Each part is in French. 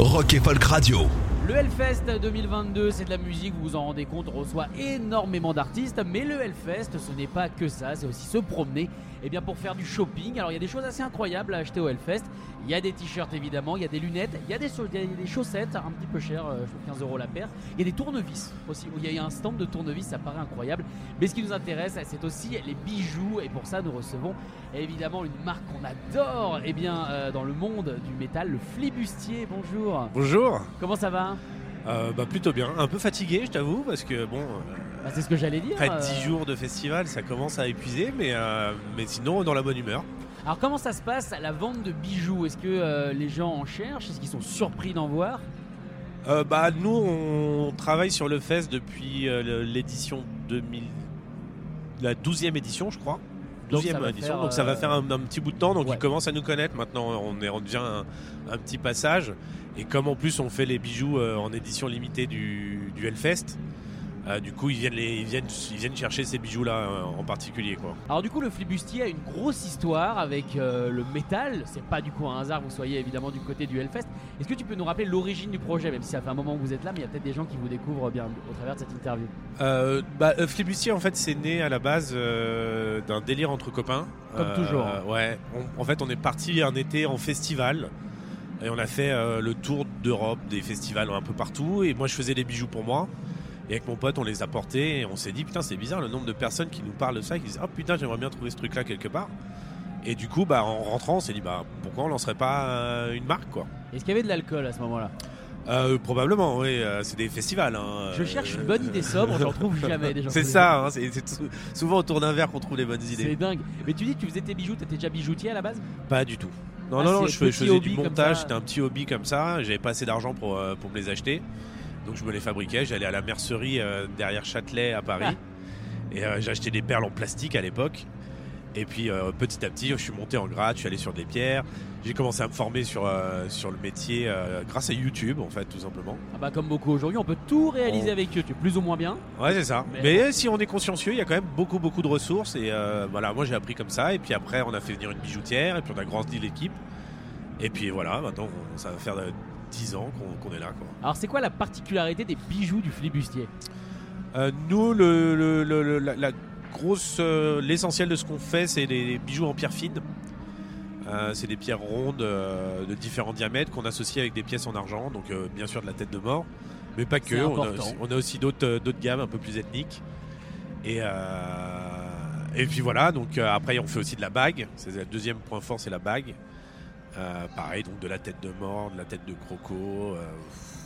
Rock et Folk Radio. Le Hellfest 2022, c'est de la musique, vous vous en rendez compte, on reçoit énormément d'artistes, mais le Hellfest, ce n'est pas que ça, c'est aussi se promener et bien pour faire du shopping. Alors il y a des choses assez incroyables à acheter au Hellfest. Il y a des t-shirts évidemment, il y a des lunettes, il y a des, il y a des chaussettes un petit peu chères, euh, je trouve 15 euros la paire. Il y a des tournevis aussi, il y a un stand de tournevis, ça paraît incroyable. Mais ce qui nous intéresse, c'est aussi les bijoux, et pour ça nous recevons évidemment une marque qu'on adore et bien, euh, dans le monde du métal, le Flibustier. Bonjour. Bonjour. Comment ça va? Euh, bah, plutôt bien. Un peu fatigué, je t'avoue, parce que bon, euh, Bah, C'est ce que j'allais dire. après euh. 10 jours de festival, ça commence à épuiser, mais, euh, mais sinon, dans la bonne humeur. Alors comment ça se passe la vente de bijoux? Est-ce que euh, les gens en cherchent? Est-ce qu'ils sont surpris d'en voir? Euh, bah, nous, on travaille sur le Fest depuis l'édition 2000. La 12e édition, je crois. Donc, 12e ça va édition, faire, donc ça va euh, faire un, un petit bout de temps, donc ouais. ils commencent à nous connaître. Maintenant, on, est, on devient un, un petit passage. Et comme en plus, on fait les bijoux euh, en édition limitée du, du Hellfest, euh, du coup, ils viennent, les, ils, viennent, ils viennent chercher ces bijoux-là euh, en particulier. Quoi. Alors du coup le Flibustier a une grosse histoire avec euh, le métal. C'est pas du coup un hasard que vous soyez évidemment du côté du Hellfest. Est-ce que tu peux nous rappeler l'origine du projet Même si ça fait un moment que vous êtes là, mais il y a peut-être des gens qui vous découvrent bien au travers de cette interview. Euh, bah, euh, Flibustier, en fait, c'est né à la base d'un délire entre copains. Comme toujours. Ouais. On- en fait, on est parti un été en festival. Et on a fait le tour d'Europe, des festivals un peu partout. Et moi, je faisais des bijoux pour moi. Et avec mon pote, on les a portés. Et on s'est dit, putain, c'est bizarre le nombre de personnes qui nous parlent de ça. Et qui disent, oh putain, j'aimerais bien trouver ce truc-là quelque part. Et du coup, bah, en rentrant, on s'est dit, bah, pourquoi on lancerait pas euh, une marque, quoi Est-ce qu'il y avait de l'alcool à ce moment-là? Euh, Probablement, oui. euh, c'est des festivals. hein. Je cherche une bonne idée sobre, j'en trouve jamais des gens. C'est ça, hein, c'est c'est sou- souvent autour d'un verre qu'on trouve les bonnes C'est idées. dingue. Mais tu dis que tu faisais tes bijoux, t'étais déjà bijoutier à la base? Pas du tout. Non, Ah, non, non, c'est je, faisais du montage, c'était un petit hobby comme ça. J'avais pas assez d'argent pour, euh, pour me les acheter. Donc je me les fabriquais. J'allais à la mercerie euh, derrière Châtelet à Paris. Et euh, acheté des perles en plastique à l'époque. Et puis euh, petit à petit, je suis monté en grade, je suis allé sur des pierres. J'ai commencé à me former sur, euh, sur le métier euh, grâce à YouTube, en fait, tout simplement. Ah bah comme beaucoup aujourd'hui, on peut tout réaliser On- avec tu plus ou moins bien. Ouais, c'est ça. Mais- Mais, si on est consciencieux, il y a quand même beaucoup, beaucoup de ressources. Et voilà, moi j'ai appris comme ça. Et puis après, on a fait venir une bijoutière. Et puis on a grandi l'équipe. Et puis voilà, maintenant, ça va faire 10 ans qu'on est là. Quoi. Alors c'est quoi la particularité des bijoux du Flibustier? Euh, nous, le, le- le- le- la, la grosse, euh, l'essentiel de ce qu'on fait, c'est des bijoux en pierre fine. Euh, c'est des pierres rondes de différents diamètres qu'on associe avec des pièces en argent. Donc bien sûr de la tête de mort, mais pas que. On a, aussi, on a aussi d'autres gammes un peu plus ethniques. Et, et puis voilà, donc après on fait aussi de la bague. C'est le deuxième point fort, c'est la bague. Euh, pareil, donc de la tête de mort, de la tête de croco, euh,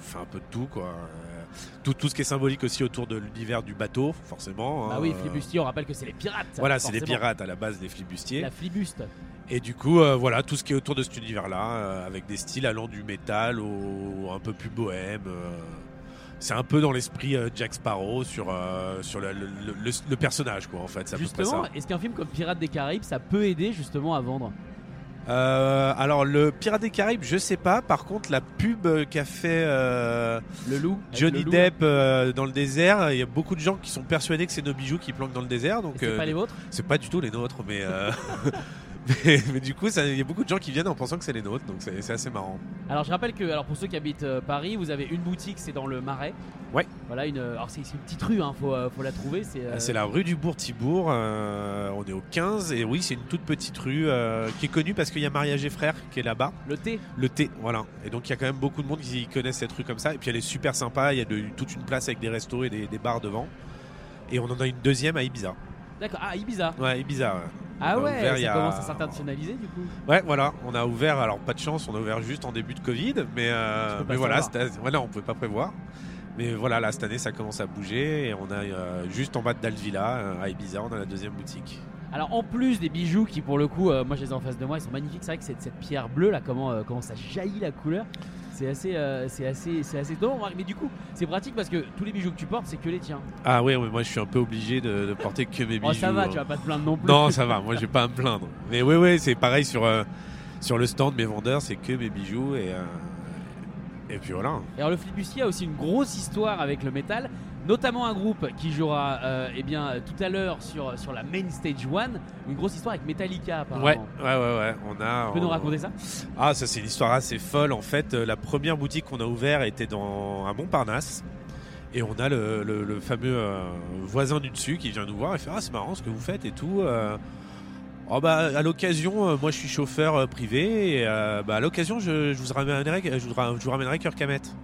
on fait un peu de tout quoi. Euh, tout, tout ce qui est symbolique aussi autour de l'univers du bateau, forcément. Hein. oui, Flibustier, on rappelle que c'est les pirates. Voilà, c'est forcément. pirates à la base des flibustiers. La Flibuste. Et du coup, euh, voilà, tout ce qui est autour de cet univers-là, euh, avec des styles allant du métal au un peu plus bohème. euh, c'est un peu dans l'esprit Jack Sparrow sur, sur le, le- le- le personnage, quoi, en fait. Justement, est-ce qu'un film comme Pirates des Caraïbes, ça peut aider justement à vendre? Euh, alors, le Pirate des Caraïbes, je sais pas. Par contre, la pub qu'a fait euh, Le loup Johnny le Depp euh, dans le désert, il y a beaucoup de gens qui sont persuadés que c'est nos bijoux qui planquent dans le désert. Donc, C'est pas les vôtres? c'est pas du tout les nôtres, mais. euh, Mais, mais du coup, il y a beaucoup de gens qui viennent en pensant que c'est les nôtres, donc c'est assez marrant. Alors je rappelle que, alors pour ceux qui habitent euh, Paris, vous avez une boutique, c'est dans le Marais. Ouais. Voilà une, alors c'est une petite rue, hein, faut, euh, faut la trouver. C'est euh, Ah, la rue du Bourg-Thibourg, euh, on est au 15, et oui, c'est une toute petite rue euh, qui est connue parce qu'il y a Mariage et Frères qui est là-bas, le thé. le T, voilà. Et donc il y a quand même beaucoup de monde qui connaissent cette rue comme ça, et puis elle est super sympa, il y a de- toute une place avec des restos et des, des bars devant. Et on en a une deuxième à Ibiza. D'accord. Ah Ibiza. Ouais, Ibiza, ouais. Ah ouais. ouvert ça a- commence à s'internationaliser du coup. Ouais, voilà, on a ouvert, alors pas de chance, on a ouvert juste en début de Covid, mais, euh, mais voilà, on pouvait pas prévoir. Mais voilà, là, cette année, ça commence à bouger et on a euh, juste en bas de Dalvilla, euh, à Ibiza, on a la deuxième boutique. Alors en plus des bijoux qui pour le coup, euh, moi je les ai en face de moi, ils sont magnifiques. C'est vrai que cette, cette pierre bleue là, comment, comment ça jaillit la couleur, c'est assez, euh, c'est assez, c'est assez. Mais du coup, c'est pratique parce que tous les bijoux que tu portes, c'est que les tiens. Ah ouais, ouais, moi je suis un peu obligé de, de porter que mes bijoux. Oh ça va, hein. tu vas pas te plaindre non plus. Non, ça va, moi je vais pas à me plaindre. Mais oui, oui, c'est pareil sur, euh, sur le stand, mes vendeurs, c'est que mes bijoux et, euh, et puis voilà. Et alors le flibustier a aussi une grosse histoire avec le métal, notamment un groupe qui jouera euh, eh bien, tout à l'heure sur, sur la main stage one, une grosse histoire avec Metallica apparemment. Ouais, ouais, ouais, ouais. On a. Tu peux nous on- raconter ça? Ah, ça c'est une histoire assez folle. En fait, euh, la première boutique qu'on a ouverte était dans un Montparnasse. Et on a le, le- le fameux euh, voisin du dessus qui vient nous voir et fait Ah, c'est marrant ce que vous faites et tout. euh. Oh, bah, à l'occasion, euh, moi je suis chauffeur euh, privé. Et euh, bah, à l'occasion, je, je vous ramènerai, je vous, ra- je vous ramènerai Kirk Hammett.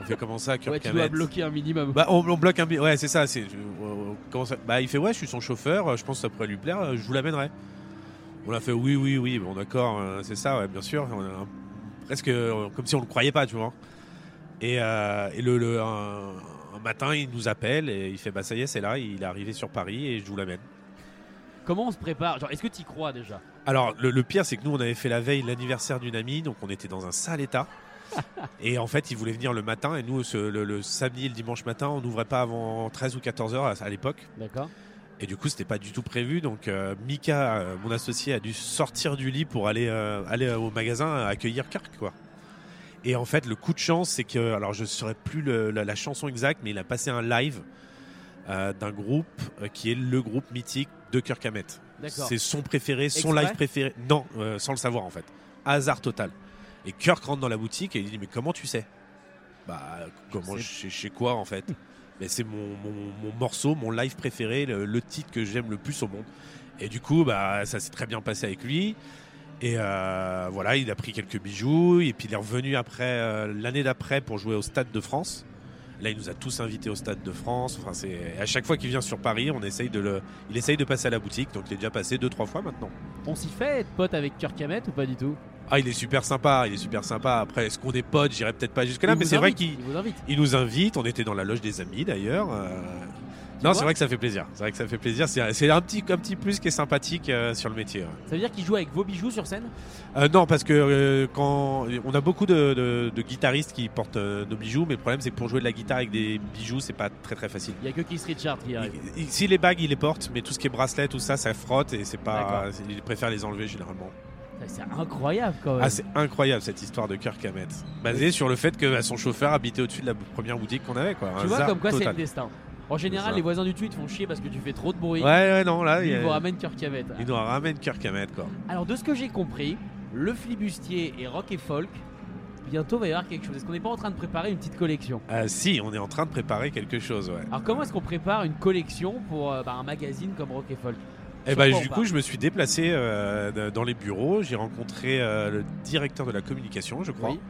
On fait comment ça, Kirk Ouais, tu dois bloquer un minimum. bah, on, on bloque un billet. Ouais, c'est ça. C'est, on- comment ça- Bah, il fait ouais, je suis son chauffeur. euh, Je pense que ça pourrait lui plaire. euh, Je vous l'amènerai. On a fait oui, oui, oui. Bon, d'accord, euh, c'est ça. Ouais, bien sûr. On a un- presque euh, comme si on le croyait pas, tu vois. Et, euh, et le, le- un, un matin, il nous appelle et il fait bah ça y est, c'est là. Il est arrivé sur Paris et je vous l'amène. Comment on se prépare? Genre, est-ce que tu y crois déjà? Alors, le, le pire, c'est que nous, on avait fait la veille l'anniversaire d'une amie, donc on était dans un sale état. et en fait, il voulait venir le matin, et nous, ce- le, le samedi et le dimanche matin, on n'ouvrait pas avant 13 ou 14 heures à, à l'époque. D'accord. Et du coup, c'était pas du tout prévu. Donc, euh, Mika, euh, mon associé, a dû sortir du lit pour aller, euh, aller au magasin accueillir Kirk, quoi. Et en fait, le coup de chance, c'est que, alors je ne saurais plus le- la, la chanson exacte, mais il a passé un live d'un groupe qui est le groupe mythique de Kirk Hammett. C'est son préféré, son Exprès live préféré. Non, sans le savoir en fait. Hasard total. Et Kirk rentre dans la boutique et il dit Mais comment tu sais? Bah, comment je sais, sais quoi en fait? Mais c'est mon, mon- mon morceau, mon live préféré, le, le titre que j'aime le plus au monde. Et du coup, bah, ça s'est très bien passé avec lui. Et euh, voilà, il a pris quelques bijoux. Et puis il est revenu après euh, l'année d'après pour jouer au Stade de France. Là, il nous a tous invités au Stade de France. Enfin, c'est à chaque fois qu'il vient sur Paris, on essaye de le, il essaye de passer à la boutique. Donc il est déjà passé deux trois fois maintenant. On s'y fait être pote avec Kirk Hammett ou pas du tout? Ah, il est super sympa. Il est super sympa. Après, est-ce qu'on est potes? J'irai peut-être pas jusque là, Il mais c'est vrai qu'il il vous invite. il nous invite. On était dans la loge des amis d'ailleurs. Euh, Non, c'est vrai que ça fait plaisir. C'est vrai que ça fait plaisir. C'est un petit, un petit plus qui est sympathique euh, sur le métier. Ça veut dire qu'il joue avec vos bijoux sur scène? Euh, non, parce que euh, quand on a beaucoup de, de- de guitaristes qui portent nos bijoux, mais le problème c'est que pour jouer de la guitare avec des bijoux, c'est pas très très facile. Il y a que Keith Richard qui arrive. Il- il- si les bagues, il les porte, mais tout ce qui est bracelet, tout ça, ça frotte et c'est pas. Il préfère les enlever généralement. Ça, C'est incroyable quand même. Ah, c'est incroyable cette histoire de Kirk Hammett, basée sur le fait que bah, son chauffeur habitait au-dessus de la première boutique qu'on avait, quoi. tu Un vois comme quoi c'est le destin. En général, les voisins du dessus ils te font chier parce que tu fais trop de bruit. Ouais, ouais, non, là, Lui, il, il y vous a- ramène Kirk Hammett. il nous ramène Kirk Hammett, quoi. Alors de ce que j'ai compris, le flibustier et rock et folk, bientôt va y avoir quelque chose. Est-ce qu'on n'est pas en train de préparer une petite collection? Euh, si, on est en train de préparer quelque chose, ouais. Alors comment est-ce qu'on prépare une collection pour euh, bah, un magazine comme Rock et Folk? Et Sur bah, on du coup, je me suis déplacé euh, dans les bureaux. J'ai rencontré euh, le directeur de la communication, je crois, Oui.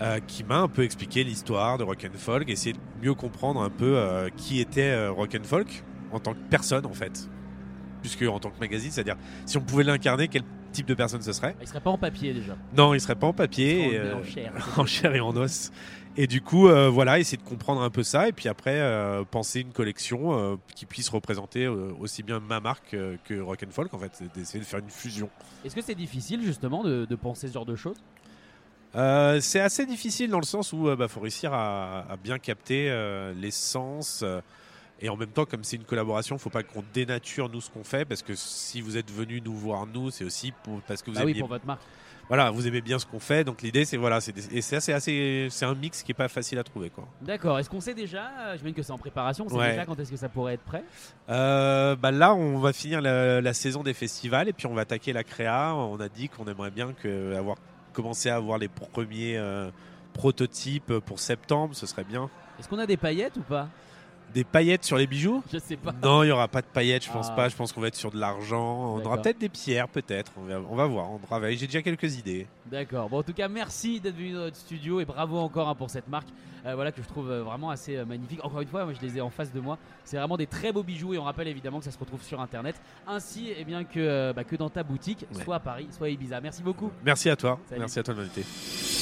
euh, qui m'a un peu expliqué l'histoire de Rock and Folk, essayer de mieux comprendre un peu qui était Rock and Folk en tant que personne, en fait. Puisque en tant que magazine, c'est-à-dire si on pouvait l'incarner, quel type de personne ce serait Il serait pas en papier déjà. Non, il serait pas en papier, euh, en chair. en chair et en os. Et du coup, euh, voilà, essayer de comprendre un peu ça, et puis après, euh, penser une collection euh, qui puisse représenter aussi bien ma marque que Rock and Folk, en fait, d'essayer de faire une fusion. Est-ce que c'est difficile justement de, de penser ce genre de choses? C'est assez difficile dans le sens où il bah, faut réussir à, à bien capter l'essence. Et en même temps, comme c'est une collaboration, faut pas qu'on dénature nous ce qu'on fait, parce que si vous êtes venu nous voir nous, c'est aussi pour, parce que vous Ah oui, pour votre marque. voilà, vous aimez bien ce qu'on fait. Donc l'idée, c'est voilà, c'est et c'est assez, assez, c'est un mix qui est pas facile à trouver, quoi. D'accord. Est-ce qu'on sait déjà euh, J'imagine que c'est en préparation. On sait Ouais. déjà quand est-ce que ça pourrait être prêt? Euh, bah là, on va finir la, la saison des festivals et puis on va attaquer la créa. On a dit qu'on aimerait bien que avoir commencé à avoir les premiers euh, prototypes pour septembre, ce serait bien. Est-ce qu'on a des paillettes ou pas? Des paillettes sur les bijoux Je sais pas. Non, il y aura pas de paillettes, je pense Ah. pas. Je pense qu'on va être sur de l'argent. On aura peut-être des pierres, peut-être. On va, on va voir. On travaille. J'ai déjà quelques idées. D'accord. Bon, en tout cas, merci d'être venu dans notre studio et bravo encore hein, pour cette marque. euh, voilà que je trouve euh, vraiment assez euh, magnifique. Encore une fois, moi je les ai en face de moi. C'est vraiment des très beaux bijoux et on rappelle évidemment que ça se retrouve sur internet ainsi et bien que, bah, que dans ta boutique, Ouais. soit à Paris, soit à Ibiza. Merci beaucoup. Merci à toi. Salut. Merci à toi de m'inviter.